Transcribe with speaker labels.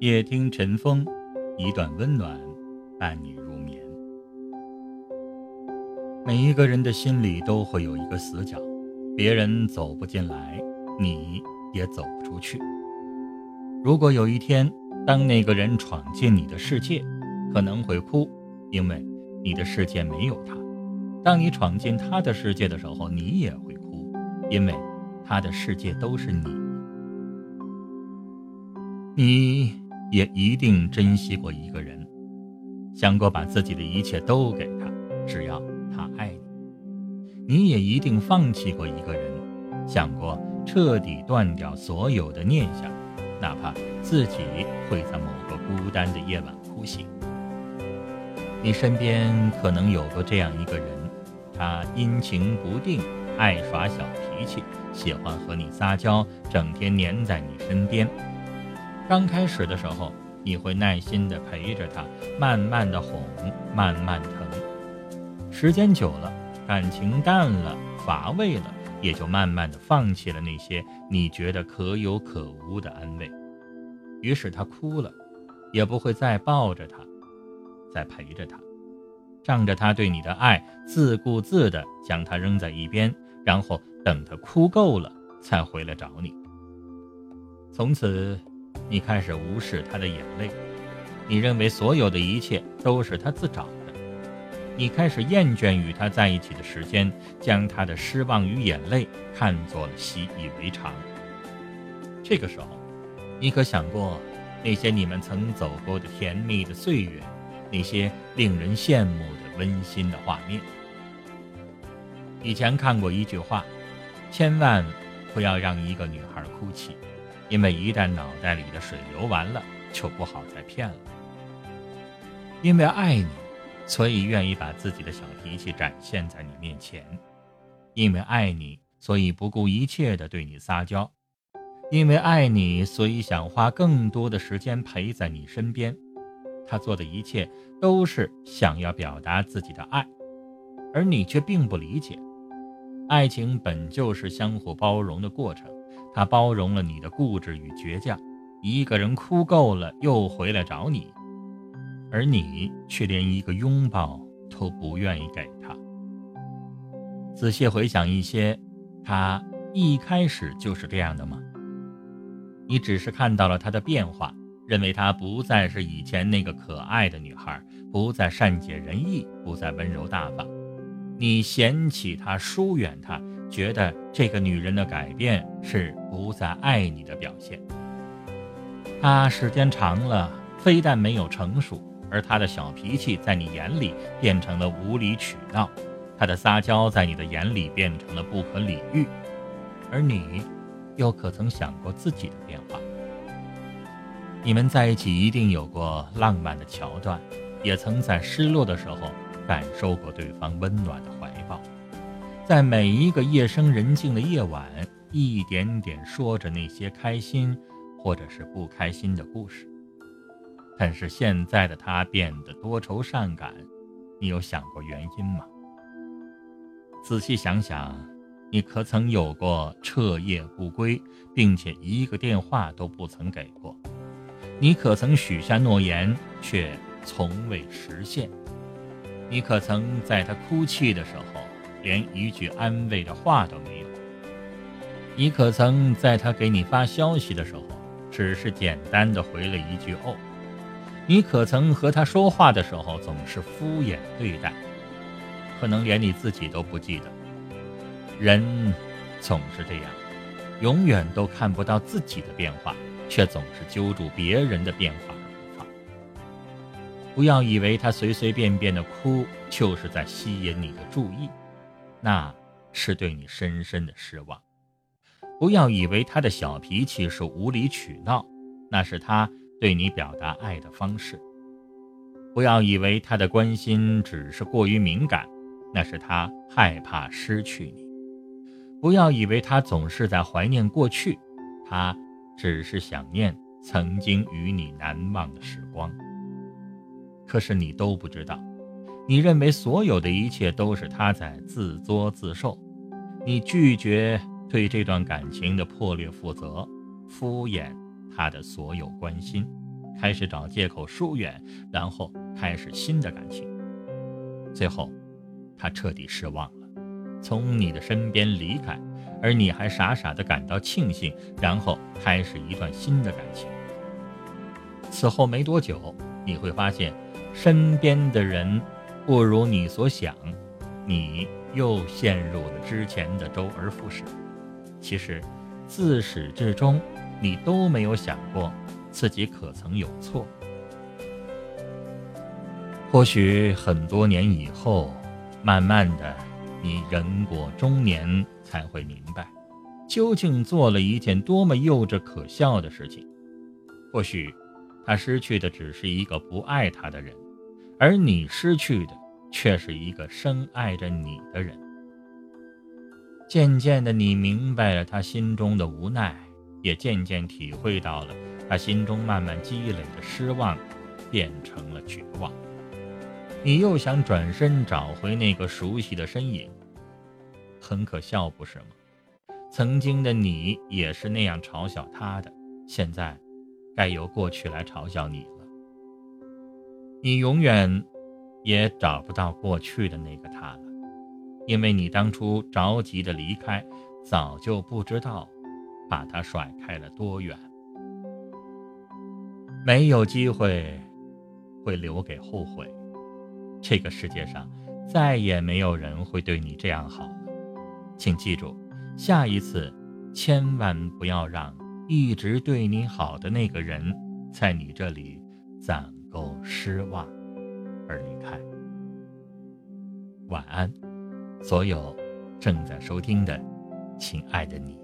Speaker 1: 夜听晨风，一段温暖伴你入眠。每一个人的心里都会有一个死角，别人走不进来，你也走不出去。如果有一天，当那个人闯进你的世界，可能会哭，因为你的世界没有他；当你闯进他的世界的时候，你也会哭，因为他的世界都是你。你也一定珍惜过一个人，想过把自己的一切都给他，只要他爱你。你也一定放弃过一个人，想过彻底断掉所有的念想，哪怕自己会在某个孤单的夜晚哭醒。你身边可能有过这样一个人，他阴晴不定，爱耍小脾气，喜欢和你撒娇，整天黏在你身边。刚开始的时候，你会耐心地陪着他，慢慢的哄，慢慢疼。时间久了，感情淡了，乏味了，也就慢慢的放弃了那些你觉得可有可无的安慰。于是他哭了，也不会再抱着他，再陪着他，仗着他对你的爱，自顾自地将他扔在一边，然后等他哭够了才回来找你。从此。你开始无视他的眼泪，你认为所有的一切都是他自找的。你开始厌倦与他在一起的时间，将他的失望与眼泪看作了习以为常。这个时候，你可想过那些你们曾走过的甜蜜的岁月，那些令人羡慕的温馨的画面？以前看过一句话：千万不要让一个女孩哭泣。因为一旦脑袋里的水流完了，就不好再骗了。因为爱你，所以愿意把自己的小脾气展现在你面前；因为爱你，所以不顾一切的对你撒娇；因为爱你，所以想花更多的时间陪在你身边。他做的一切都是想要表达自己的爱，而你却并不理解。爱情本就是相互包容的过程。他包容了你的固执与倔强，一个人哭够了又回来找你，而你却连一个拥抱都不愿意给他。仔细回想一些，他一开始就是这样的吗？你只是看到了他的变化，认为他不再是以前那个可爱的女孩，不再善解人意，不再温柔大方，你嫌弃他，疏远他。觉得这个女人的改变是不再爱你的表现。她时间长了，非但没有成熟，而她的小脾气在你眼里变成了无理取闹，她的撒娇在你的眼里变成了不可理喻。而你，又可曾想过自己的变化？你们在一起一定有过浪漫的桥段，也曾在失落的时候感受过对方温暖的怀。在每一个夜深人静的夜晚，一点点说着那些开心或者是不开心的故事。但是现在的他变得多愁善感，你有想过原因吗？仔细想想，你可曾有过彻夜不归，并且一个电话都不曾给过？你可曾许下诺言，却从未实现？你可曾在他哭泣的时候？连一句安慰的话都没有。你可曾在他给你发消息的时候，只是简单的回了一句“哦”？你可曾和他说话的时候总是敷衍对待？可能连你自己都不记得。人总是这样，永远都看不到自己的变化，却总是揪住别人的变化而不放。不要以为他随随便便的哭就是在吸引你的注意。那是对你深深的失望。不要以为他的小脾气是无理取闹，那是他对你表达爱的方式。不要以为他的关心只是过于敏感，那是他害怕失去你。不要以为他总是在怀念过去，他只是想念曾经与你难忘的时光。可是你都不知道。你认为所有的一切都是他在自作自受，你拒绝对这段感情的破裂负责，敷衍他的所有关心，开始找借口疏远，然后开始新的感情。最后，他彻底失望了，从你的身边离开，而你还傻傻的感到庆幸，然后开始一段新的感情。此后没多久，你会发现，身边的人不如你所想，你又陷入了之前的周而复始。其实，自始至终，你都没有想过自己可曾有错。或许很多年以后，慢慢的，你人过中年才会明白，究竟做了一件多么幼稚可笑的事情。或许。他失去的只是一个不爱他的人，而你失去的却是一个深爱着你的人。渐渐的，你明白了他心中的无奈，也渐渐体会到了他心中慢慢积累的失望，变成了绝望。你又想转身找回那个熟悉的身影，很可笑，不是吗？曾经的你也是那样嘲笑他的，现在。该由过去来嘲笑你了，你永远也找不到过去的那个他了，因为你当初着急的离开，早就不知道把他甩开了多远。没有机会会留给后悔，这个世界上再也没有人会对你这样好了，请记住，下一次千万不要让。一直对你好的那个人，在你这里攒够失望而离开。晚安，所有正在收听的亲爱的你。